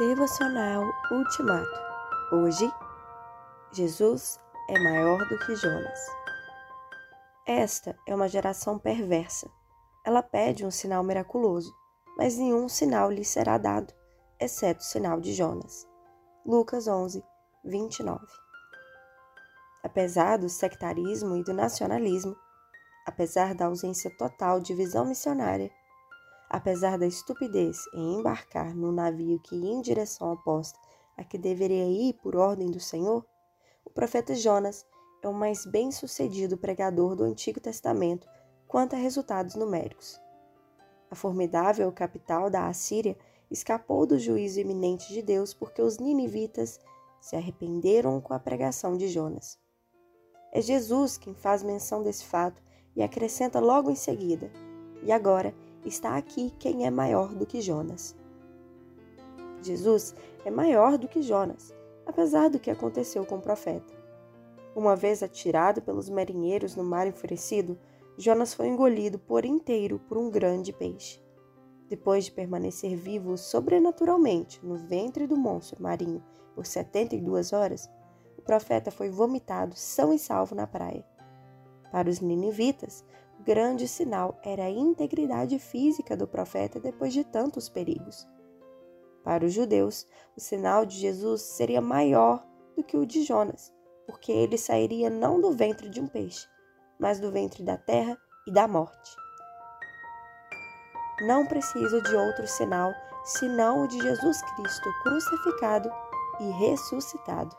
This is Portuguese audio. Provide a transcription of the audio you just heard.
Devocional Ultimato. Hoje, Jesus é maior do que Jonas. Esta é uma geração perversa. Ela pede um sinal miraculoso, mas nenhum sinal lhe será dado, exceto o sinal de Jonas. Lucas 11, 29. Apesar do sectarismo e do nacionalismo, apesar da ausência total de visão missionária, apesar da estupidez em embarcar no navio que ia em direção oposta a que deveria ir por ordem do Senhor, o profeta Jonas é o mais bem-sucedido pregador do Antigo Testamento quanto a resultados numéricos. A formidável capital da Assíria escapou do juízo iminente de Deus porque os ninivitas se arrependeram com a pregação de Jonas. É Jesus quem faz menção desse fato e acrescenta logo em seguida: E agora está aqui quem é maior do que Jonas. Jesus é maior do que Jonas, apesar do que aconteceu com o profeta. Uma vez atirado pelos marinheiros no mar enfurecido, Jonas foi engolido por inteiro por um grande peixe. Depois de permanecer vivo sobrenaturalmente no ventre do monstro marinho por 72 horas, o profeta foi vomitado são e salvo na praia. Para os ninivitas, grande sinal era a integridade física do profeta depois de tantos perigos. Para os judeus, o sinal de Jesus seria maior do que o de Jonas, porque ele sairia não do ventre de um peixe, mas do ventre da terra e da morte. Não preciso de outro sinal senão o de Jesus Cristo crucificado e ressuscitado.